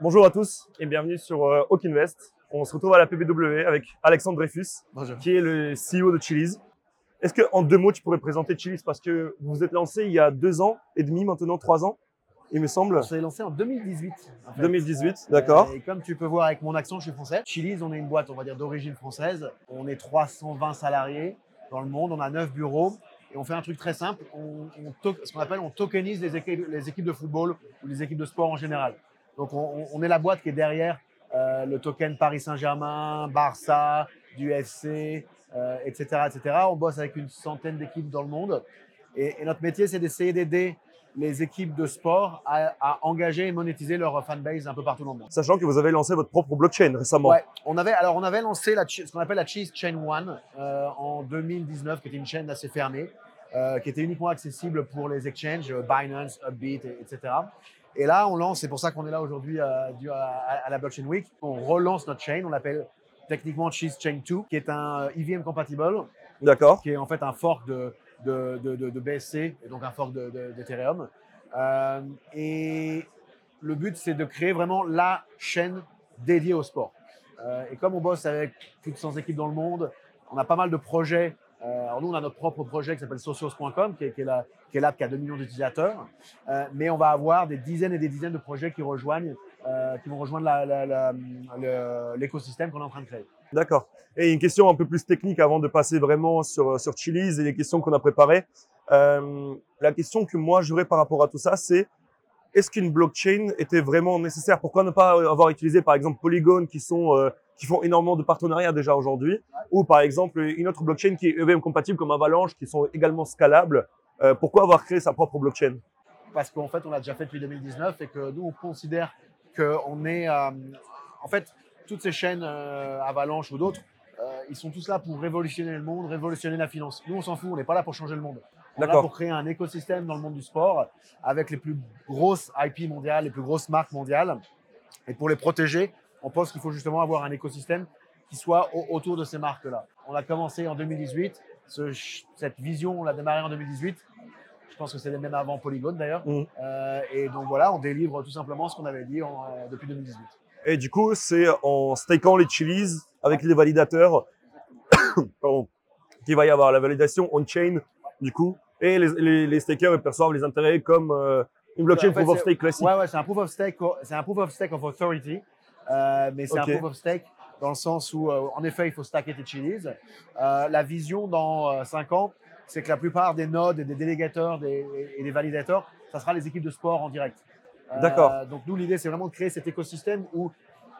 Bonjour à tous et bienvenue sur euh, Hawk Invest. On se retrouve à la PBW avec Alexandre Dreyfus, Bonjour. qui est le CEO de Chili's. Est-ce que en deux mots, tu pourrais présenter Chili's? Parce que vous vous êtes lancé il y a deux ans et demi, maintenant trois ans, il me semble. On s'est lancé en 2018. en fait. 2018, d'accord. Euh, Et comme tu peux voir avec mon accent, je suis français. Chili's, on est une boîte, on va dire, d'origine française. On est 320 salariés dans le monde. On a 9 bureaux. Et on fait un truc très simple. On, ce qu'on appelle, on tokenise les équipes, les équipes de football ou les équipes de sport en général. Donc, on, est la boîte qui est derrière euh, le token Paris Saint-Germain, Barça, du FC, euh, etc., etc. On bosse avec une centaine d'équipes dans le monde. Et, et notre métier, c'est d'essayer d'aider les équipes de sport à, à engager et monétiser leur fanbase un peu partout dans le monde. Sachant que vous avez lancé votre propre blockchain récemment. Ouais, on avait, alors on avait lancé la, ce qu'on appelle la Cheese Chain One euh, en 2019, qui était une chaîne assez fermée, euh, qui était uniquement accessible pour les exchanges, Binance, Upbeat, et- etc. Et là, on lance, c'est pour ça qu'on est là aujourd'hui euh, à, à- à la Blockchain Week, on relance notre chain, on l'appelle techniquement Cheese Chain 2, qui est un euh, EVM compatible, D'accord. qui est en fait un fork de, de, de, de- de BSC, et donc un fork de- de- d'Ethereum. Euh, et le but, c'est de créer vraiment la chaîne dédiée au sport. Euh, et comme on bosse avec plus de 100 équipes dans le monde, on a pas mal de projets. Euh, alors nous, on a notre propre projet qui s'appelle socios.com, qui est, qui l'app qui a 2 millions d'utilisateurs. Euh, mais on va avoir des dizaines et des dizaines de projets qui rejoignent, euh, qui vont rejoindre l'écosystème qu'on est en train de créer. D'accord. Et une question un peu plus technique avant de passer vraiment sur, sur Chili's et les questions qu'on a préparées. La question que moi j'aurais par rapport à tout ça, c'est est-ce qu'une blockchain était vraiment nécessaire? Pourquoi ne pas avoir utilisé par exemple Polygon qui, sont, euh, qui font énormément de partenariats déjà aujourd'hui? Ou par exemple une autre blockchain qui est EVM compatible comme Avalanche qui sont également scalables Euh, Pourquoi avoir créé sa propre blockchain? Parce qu'en fait, on l'a déjà fait depuis 2019 et que nous, on considère qu'on est. euh, en fait, toutes ces chaînes, euh, Avalanche ou d'autres, euh, ils sont tous là pour révolutionner le monde, révolutionner la finance. Nous, on s'en fout, on n'est pas là pour changer le monde. D'accord. pour créer un écosystème dans le monde du sport avec les plus grosses IP mondiales, les plus grosses marques mondiales. Et pour les protéger, on pense qu'il faut justement avoir un écosystème qui soit au- autour de ces marques-là. On a commencé en 2018. Ce- cette vision, on l'a démarré en 2018. Je pense que c'était même avant Polygon d'ailleurs. Mhm. Euh, et donc voilà, on délivre tout simplement ce qu'on avait dit en, euh, depuis 2018. Et du coup, c'est en stakant les Chili's avec les validateurs qu'il va y avoir la validation on-chain, du coup, et les, les, les stakers ils perçoivent les intérêts comme euh, une blockchain En fait, proof of stake classique. Ouais, ouais, c'est un proof of stake, c'est un proof of stake of authority, euh, mais c'est un proof of stake dans le sens où, euh, en effet, il faut stacker tes chilies. La vision dans 5 ans, c'est que la plupart des nodes et des délégateurs des- et des validateurs, ça sera les équipes de sport en direct. D'accord. Donc nous, l'idée, c'est vraiment de créer cet écosystème où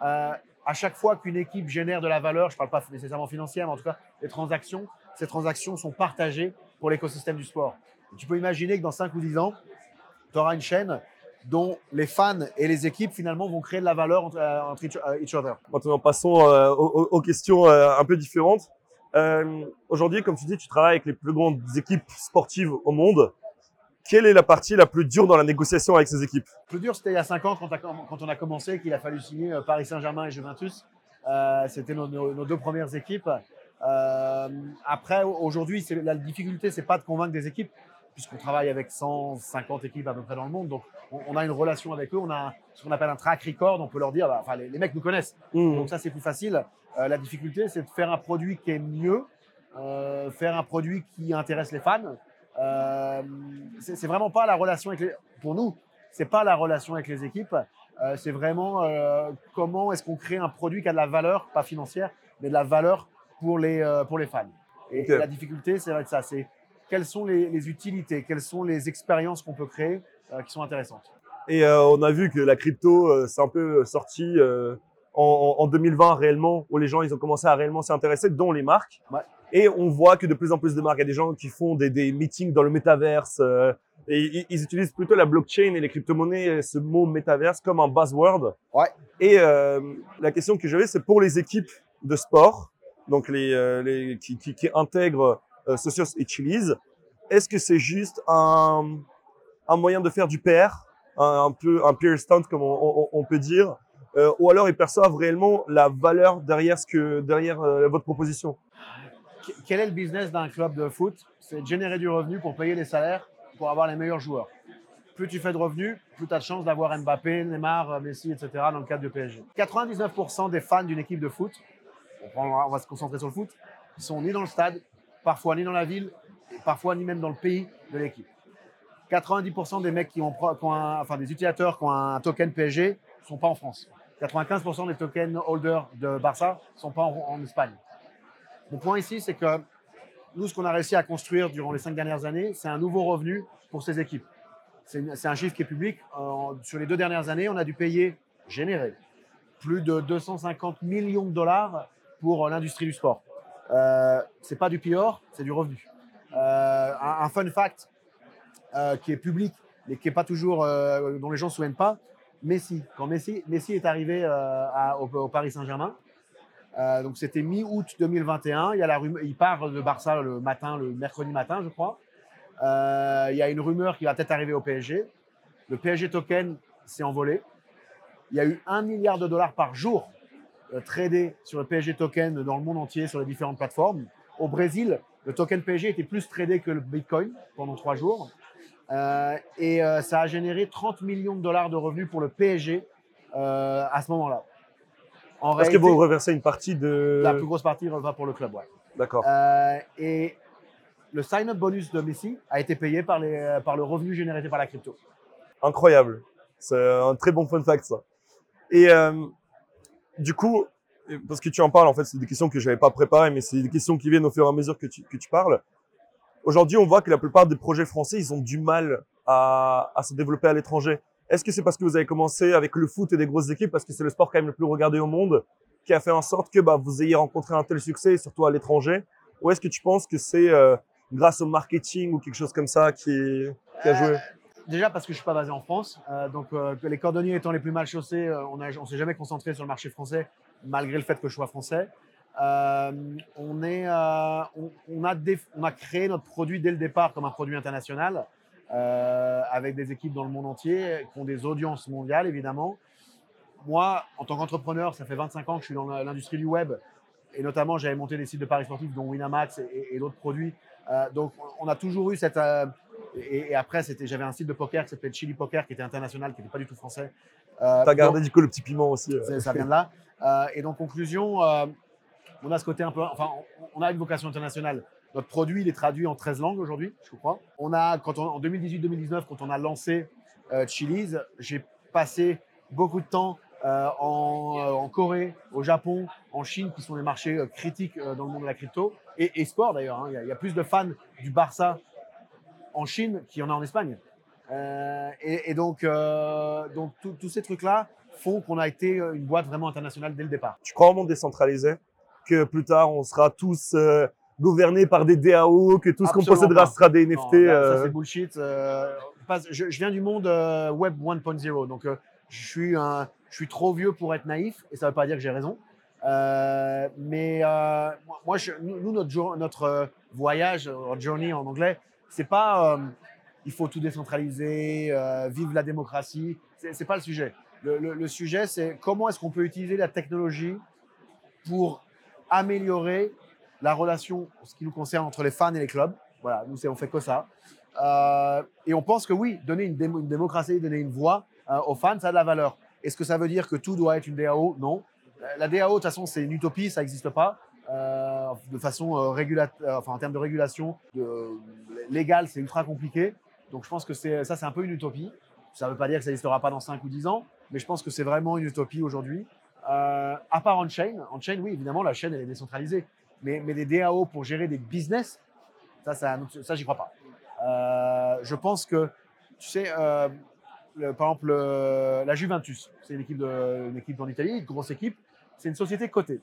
à chaque fois qu'une équipe génère de la valeur, je ne parle pas nécessairement financière, mais en tout cas des transactions, ces transactions sont partagées pour l'écosystème du sport. Tu peux imaginer que dans 5 ou 10 ans, tu auras une chaîne dont les fans et les équipes finalement vont créer de la valeur entre, euh, entre each, euh, other. Maintenant, passons euh, aux, questions euh, un peu différentes. Euh, Aujourd'hui, comme tu dis, tu travailles avec les plus grandes équipes sportives au monde. Quelle est la partie la plus dure dans la négociation avec ces équipes? Le plus dur, c'était il y a 5 ans quand, on a commencé, qu'il a fallu signer Paris Saint-Germain et Juventus. C'était nos, nos- nos deux premières équipes. Euh, après, aujourd'hui, la difficulté, c'est pas de convaincre des équipes, puisqu'on travaille avec 150 équipes à peu près dans le monde. Donc, on, on a une relation avec eux. On a ce qu'on appelle un track record. On peut leur dire, bah, enfin, les, les mecs nous connaissent. Hmm. Donc ça, c'est plus facile. Euh, la difficulté, c'est de faire un produit qui est mieux, euh, faire un produit qui intéresse les fans. C'est vraiment pas la relation avec les... Pour nous, c'est pas la relation avec les équipes. C'est vraiment comment est-ce qu'on crée un produit qui a de la valeur, pas financière, mais de la valeur pour les, euh, pour les fans. Et, la difficulté, c'est ça, c'est quelles sont les, les utilités, quelles sont les expériences qu'on peut créer euh, qui sont intéressantes. Et euh, on a vu que la crypto, c'est un peu sorti en, en 2020 réellement, où les gens ils ont commencé à réellement s'y intéresser, dont les marques. Ouais. Et on voit que de plus en plus de marques, il y a des gens qui font des, des meetings dans le métaverse. euh, et ils, utilisent plutôt la blockchain et les crypto-monnaies, ce mot métaverse, comme un buzzword. Ouais. Et euh, la question que j'avais, c'est pour les équipes de sport, donc les, euh, qui, intègrent euh, Socios et Chili's, est-ce que c'est juste un, moyen de faire du PR un, peu un peer stunt comme on, peut dire, euh, ou alors ils perçoivent réellement la valeur derrière ce que derrière votre proposition? Qu- Quel est le business d'un club de foot? C'est générer du revenu pour payer les salaires, pour avoir les meilleurs joueurs. plus tu fais de revenus, plus tu as de chances d'avoir Mbappé, Neymar, Messi, etc. dans le cadre du PSG. 99% des fans d'une équipe de foot, on, va se concentrer sur le foot, ils sont ni dans le stade, parfois ni dans la ville, parfois ni même dans le pays de l'équipe. 90% des mecs qui ont, enfin des utilisateurs qui ont un token PSG sont pas en France. 95% des tokens holders de Barça sont pas en, Espagne. Mon point ici, c'est que nous, ce qu'on a réussi à construire durant les cinq dernières années, c'est un nouveau revenu pour ces équipes. C'est un chiffre qui est public. sur les deux dernières années, on a dû payer, générer, plus de 250 millions de dollars pour l'industrie du sport. Euh, c'est pas du pior, c'est du revenu. Euh, un, fun fact euh, qui est public, mais qui est pas toujours, euh, dont les gens ne se souviennent pas, Messi. Quand Messi, Messi est arrivé au, Paris Saint-Germain, donc c'était mi-août 2021. Il, y a la rumeur, il part de Barça le matin, le mercredi matin, je crois. il y a une rumeur qui va peut-être arriver au PSG. Le PSG token s'est envolé. Il y a eu un milliard de dollars par jour tradé sur le PSG token dans le monde entier sur les différentes plateformes. Au Brésil, le token PSG était plus tradé que le Bitcoin pendant trois jours. Euh, et euh, ça a généré 30 millions de dollars de revenus pour le PSG à ce moment-là. Est-ce que vous reversez une partie de. La plus grosse partie va pour le club, ouais. D'accord. et le sign-up bonus de Messi a été payé par, les, par le revenu généré par la crypto. Incroyable. C'est un très bon fun fact, ça. Et du coup, parce que tu en parles, en fait, c'est des questions que je n'avais pas préparées, mais c'est des questions qui viennent au fur et à mesure que tu, que tu parles. Aujourd'hui, on voit que la plupart des projets français, ils ont du mal à, à se développer à l'étranger. Est-ce que c'est parce que vous avez commencé avec le foot et des grosses équipes, parce que c'est le sport quand même le plus regardé au monde, qui a fait en sorte que bah, vous ayez rencontré un tel succès, surtout à l'étranger? Ou est-ce que tu penses que c'est euh, grâce au marketing ou quelque chose comme ça qui, qui a joué? Déjà parce que je suis pas basé en France, euh, donc euh, les cordonniers étant les plus mal chaussés, euh, on ne s'est jamais concentré sur le marché français, malgré le fait que je sois français. on, a créé notre produit dès le départ comme un produit international, avec des équipes dans le monde entier, qui ont des audiences mondiales évidemment. Moi, en tant qu'entrepreneur, ça fait 25 ans que je suis dans l'industrie du web, et notamment j'avais monté des sites de paris sportifs, dont Winamax et, et d'autres produits. donc on a toujours eu cette et, après, c'était, j'avais un site de poker qui s'appelait Chili Poker, qui était international, qui n'était pas du tout français. Euh, T'as gardé du coup le petit piment aussi. Euh. Ça vient de là. Euh, et donc, conclusion, euh, on a ce côté un peu. Enfin, on, a une vocation internationale. Notre produit, il est traduit en 13 langues aujourd'hui, je crois. On a, quand on, en 2018-2019, quand on a lancé Chili's, j'ai passé beaucoup de temps en, en, Corée, au Japon, en Chine, qui sont des marchés critiques dans le monde de la crypto, et, et sport d'ailleurs. Hein. Il, y a plus de fans du Barça en Chine qu'il y en a en Espagne. Euh, et, donc, euh, donc tous ces trucs-là font qu'on a été une boîte vraiment internationale dès le départ. Tu crois au monde décentralisé? Que plus tard, on sera tous euh, gouvernés par des DAO, que tout ce qu'on possédera sera des NFT Ça, c'est bullshit. Je, je, viens du monde Web 1.0, donc je, suis un, je suis trop vieux pour être naïf, et ça ne veut pas dire que j'ai raison. mais moi, je, nous, notre, notre voyage, journey en anglais, c'est pas euh, il faut tout décentraliser, euh, vive la démocratie. C'est pas le sujet. Le, sujet, c'est comment est-ce qu'on peut utiliser la technologie pour améliorer la relation, ce qui nous concerne, entre les fans et les clubs. Voilà, nous, on fait que ça. Euh, et on pense que oui, donner une, démocratie, donner une voix aux fans, ça a de la valeur. Est-ce que ça veut dire que tout doit être une DAO Non. La DAO, de toute façon, c'est une utopie, ça n'existe pas. De façon enfin en termes de régulation de, légale, c'est ultra compliqué. Donc je pense que ça, c'est un peu une utopie. Ça ne veut pas dire que ça n'existera pas dans 5 ou 10 ans, mais je pense que c'est vraiment une utopie aujourd'hui. à part on-chain, on-chain, oui, évidemment, la chaîne, elle est décentralisée. Mais, mais des DAO pour gérer des business, ça, ça, ça j'y crois pas. je pense que, tu sais, par exemple, la Juventus, c'est une équipe, de, une équipe en Italie, une grosse équipe, c'est une société cotée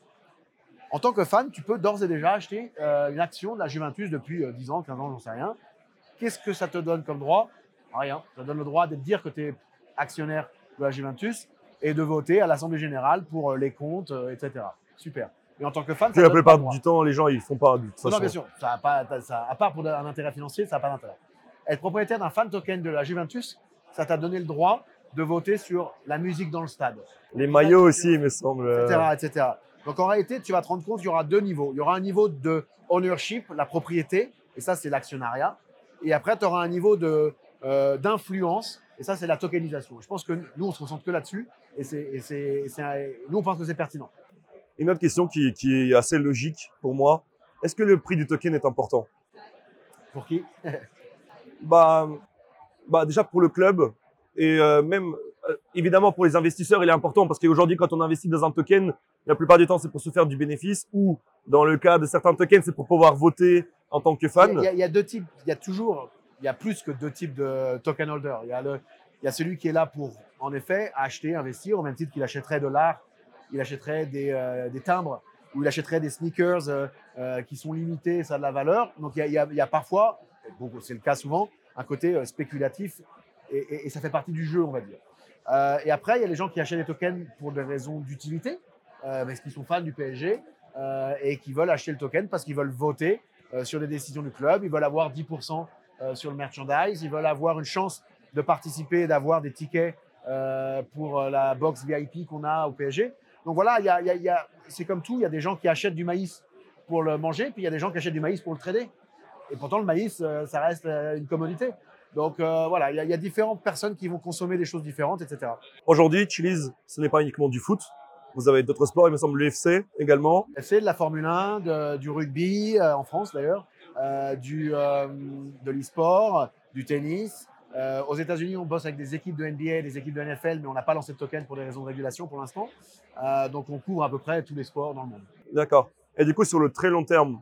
en tant que fan, tu peux d'ores et déjà acheter euh, une action de la Juventus depuis 10 euh, ans, 15 ans, j'en sais rien. Qu'est-ce que ça te donne comme droit? Rien. Ça te donne le droit de dire que tu es actionnaire de la Juventus et de voter à l'Assemblée Générale pour euh, les comptes, etc. Super. Et en tant que fan, ça la plupart du temps, les gens, ils font pas de toute façon. Non, bien sûr. Ça a pas, ça, à part pour un intérêt financier, ça n'a pas d'intérêt. Être propriétaire d'un fan token de la Juventus, ça t'a donné le droit de voter sur la musique dans le stade. Les maillots aussi, il me semble. Etc., etc. Donc en réalité, tu vas te rendre compte qu'il y aura deux niveaux. Il y aura un niveau de ownership, la propriété, et ça c'est l'actionnariat. Et après, tu auras un niveau de, euh, d'influence Et ça, c'est la tokenisation. Je pense que nous, on se concentre que là-dessus. Et, c'est, nous, on pense que c'est pertinent. Une autre question qui, qui, est assez logique pour moi. Est-ce que le prix du token est important? Pour qui? Bah, bah, Déjà pour le club. Et euh, même, évidemment, pour les investisseurs, il est important parce qu'aujourd'hui, quand on investit dans un token, la plupart du temps, c'est pour se faire du bénéfice ou, dans le cas de certains tokens, c'est pour pouvoir voter en tant que fan. Il y, a, deux types. Il y a toujours il y a plus que deux types de token holders. Il y a, celui qui est là pour, en effet, acheter, investir, au même titre qu'il achèterait de l'art, il achèterait des, euh, timbres ou il achèterait des sneakers euh, euh, qui sont limités, ça a de la valeur. Donc il y a, parfois, c'est le cas souvent, un côté spéculatif et, ça fait partie du jeu, on va dire. Et après, il y a les gens qui achètent des tokens pour des raisons d'utilité, parce qu'ils sont fans du PSG et qui veulent acheter le token parce qu'ils veulent voter sur les décisions du club, ils veulent avoir 10% euh, sur le merchandise. Ils veulent avoir une chance de participer, d'avoir des tickets euh, pour euh, la box VIP qu'on a au PSG. Donc voilà, c'est comme tout. Il y a des gens qui achètent du maïs pour le manger, puis il y a des gens qui achètent du maïs pour le trader. Et pourtant, le maïs, ça reste une commodité. Donc euh, voilà, il y, y, a différentes personnes qui vont consommer des choses différentes, etc. Aujourd'hui, Chili's, ce n'est pas uniquement du foot. Vous avez d'autres sports, il me semble l'UFC également. FC, de la Formule 1, de, du rugby, euh, en France d'ailleurs. Euh, du, de l'e-sport, du tennis. Aux États-Unis, on bosse avec des équipes de NBA, des équipes de NFL, mais on n'a pas lancé de token pour des raisons de régulation pour l'instant. donc, on couvre à peu près tous les sports dans le monde. D'accord. Et du coup, sur le très long terme,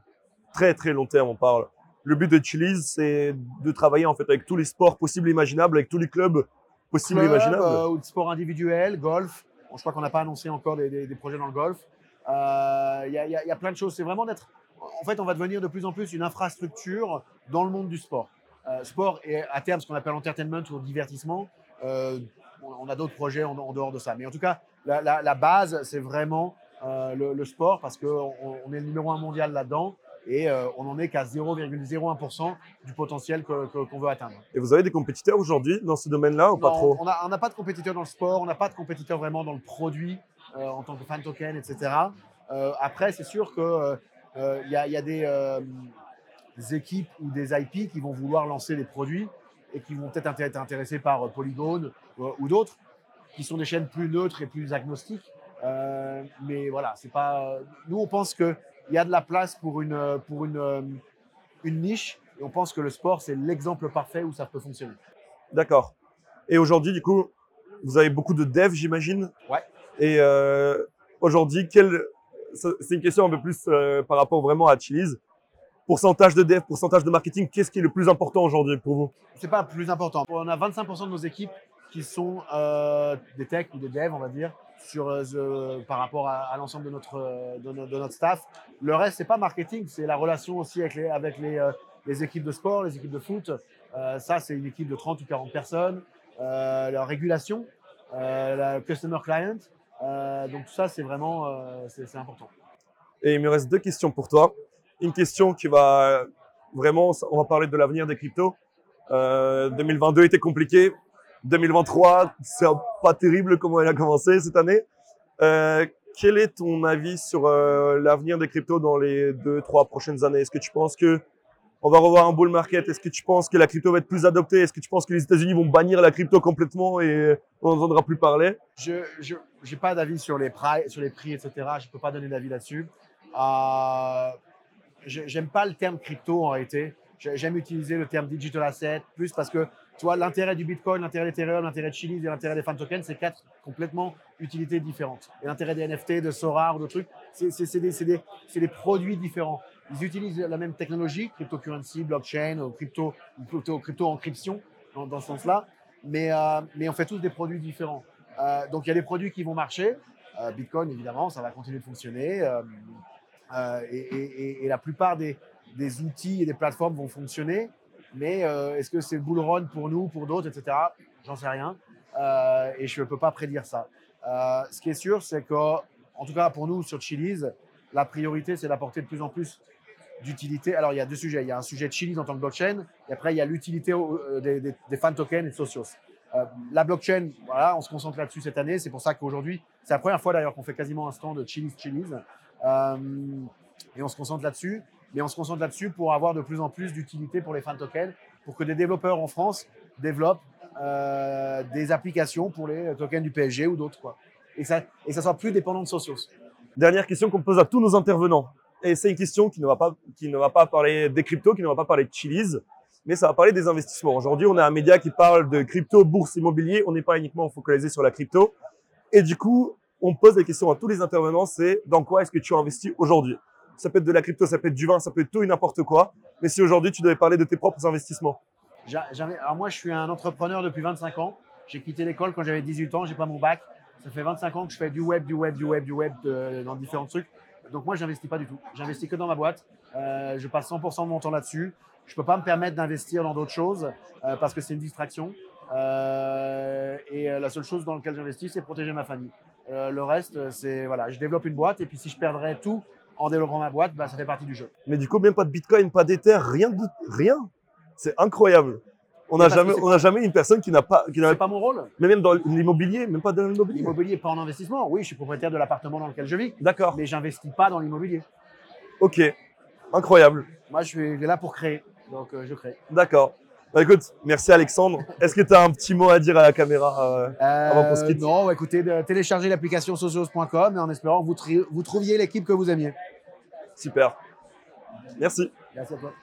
très très long terme, on parle. Le but de Chili's, c'est de travailler en fait avec tous les sports possibles et imaginables, avec tous les clubs possibles et imaginables. Euh, ou de sport individuel, golf. Bon, je crois qu'on n'a pas annoncé encore des, des, des, projets dans le golf. Il euh, y, a, y, a plein de choses. C'est vraiment d'être en fait, on va devenir de plus en plus une infrastructure dans le monde du sport. Euh, sport et à terme ce qu'on appelle entertainment ou divertissement. Euh, on a d'autres projets en, en, dehors de ça. Mais en tout cas, la, la, la base, c'est vraiment le, le, sport parce qu'on on est le numéro un mondial là-dedans et euh, on n'en est qu'à 0,01% du potentiel qu'on que, qu veut atteindre. Et vous avez des compétiteurs aujourd'hui dans ce domaine-là ou pas trop? On n'a pas de compétiteurs dans le sport, on n'a pas de compétiteurs vraiment dans le produit euh, en tant que fan token, etc. après, c'est sûr que il euh, y, a, des, euh, des, équipes ou des IP qui vont vouloir lancer des produits et qui vont peut-être être intéressés par euh, Polygon ou d'autres, qui sont des chaînes plus neutres et plus agnostiques. Euh, mais voilà, c'est pas. Nous, on pense qu'il y a de la place pour une, pour une, une niche et on pense que le sport, c'est l'exemple parfait où ça peut fonctionner. D'accord. Et aujourd'hui, du coup, vous avez beaucoup de devs, j'imagine. Ouais. Et euh, aujourd'hui, quel, c'est une question un peu plus euh, par rapport vraiment à Chili's. Pourcentage de dev, pourcentage de marketing, qu'est-ce qui est le plus important aujourd'hui pour vous? C'est pas le plus important. On a 25% de nos équipes qui sont euh, des techs ou des devs, on va dire, sur, euh, par rapport à, l'ensemble de notre, no, de, notre staff. Le reste, c'est pas marketing, c'est la relation aussi avec les, avec les, euh, les équipes de sport, les équipes de foot. Euh, ça, c'est une équipe de 30 ou 40 personnes. la régulation, la customer client, euh, donc tout ça, c'est vraiment euh, c'est important. Et il me reste deux questions pour toi. Une question qui va vraiment, on va parler de l'avenir des cryptos. Euh, 2022 était compliqué. 2023, c'est pas terrible comment elle a commencé cette année. Euh, quel est ton avis sur euh, l'avenir des cryptos dans les deux, trois prochaines années? Est-ce que tu penses que on va revoir un bull market? Est-ce que tu penses que la crypto va être plus adoptée? Est-ce que tu penses que les États-Unis vont bannir la crypto complètement et on n'entendra plus parler? Je n'ai pas d'avis sur les prix, sur les prix, etc. Je ne peux pas donner d'avis là-dessus. Euh, J'aime pas le terme crypto en réalité. J'aime utiliser le terme digital asset plus parce que tu l'intérêt du Bitcoin, l'intérêt d'Ethereum, l'intérêt de Chiliz et l'intérêt des fan tokens, c'est quatre complètement utilités différentes. Et l'intérêt des NFT, de Sora ou de trucs, c'est des, produits différents. Ils utilisent la même technologie, cryptocurrency, blockchain, crypto, crypto, crypto encryption, dans, ce sens-là, mais, euh, mais on fait tous des produits différents. Euh, donc il y a des produits qui vont marcher. Euh, Bitcoin, évidemment, ça va continuer de fonctionner. Et, la plupart des, outils et des plateformes vont fonctionner. Mais est-ce que c'est bull run pour nous, pour d'autres, etc. J'en sais rien. et je ne peux pas prédire ça. ce qui est sûr, c'est que, en tout cas pour nous sur Chili's, la priorité, c'est d'apporter de plus en plus d'utilité. Alors, il y a deux sujets. Il y a un sujet de Chili's en tant que blockchain, et après, il y a l'utilité des, des, des, fan tokens et de socios. Euh, la blockchain, on se concentre là-dessus cette année. C'est pour ça qu'aujourd'hui, c'est la première fois d'ailleurs qu'on fait quasiment un stand de Chili's Chili's. Euh, et on se concentre là-dessus. Mais on se concentre là-dessus pour avoir de plus en plus d'utilité pour les fan tokens, pour que des développeurs en France développent euh, des applications pour les tokens du PSG ou d'autres. quoi. Et ça, et ça soit plus dépendant de Socios. Dernière question qu'on pose à tous nos intervenants. Et c'est une question qui ne va pas, qui ne va pas parler des cryptos, qui ne va pas parler de Chili's, mais ça va parler des investissements. Aujourd'hui, on a un média qui parle de crypto, bourse, immobilier. On n'est pas uniquement focalisé sur la crypto. Et du coup, on pose la question à tous les intervenants, c'est dans quoi est-ce que tu investis aujourd'hui? Ça peut être de la crypto, ça peut être du vin, ça peut être tout et n'importe quoi. Mais si aujourd'hui, tu devais parler de tes propres investissements. Alors moi, je suis un entrepreneur depuis 25 ans. J'ai quitté l'école quand j'avais 18 ans, j'ai pas mon bac. Ça fait 25 ans que je fais du web, du web, du web, du web dans différents trucs. Donc moi, j'investis pas du tout. J'investis que dans ma boîte. Euh, je passe 100% de mon temps là-dessus. Je peux pas me permettre d'investir dans d'autres choses euh, parce que c'est une distraction. Euh, et la seule chose dans laquelle j'investis, c'est protéger ma famille. Le reste, c'est voilà, je développe une boîte et puis si je perdrais tout en développant ma boîte, bah, ça fait partie du jeu. Mais du coup, même pas de Bitcoin, pas d'Ether, rien de rien. C'est incroyable. On n'a jamais, on n'a jamais une personne qui n'a pas, qui n'avait pas mon rôle. mais même dans l'immobilier, même pas dans l'immobilier. L'immobilier, pas en investissement. Oui, je suis propriétaire de l'appartement dans lequel je vis, D'accord. mais j'investis pas dans l'immobilier. Ok. Incroyable. Moi, je suis là pour créer, donc euh, je crée. D'accord. Bah, écoute, merci Alexandre. Est-ce que tu as un petit mot à dire à la caméra euh, Avant qu'on se quitte? non, écoutez, de télécharger l'application socios.com et en espérant que vous, vous trouviez l'équipe que vous aimiez. Super. Merci. Merci à toi.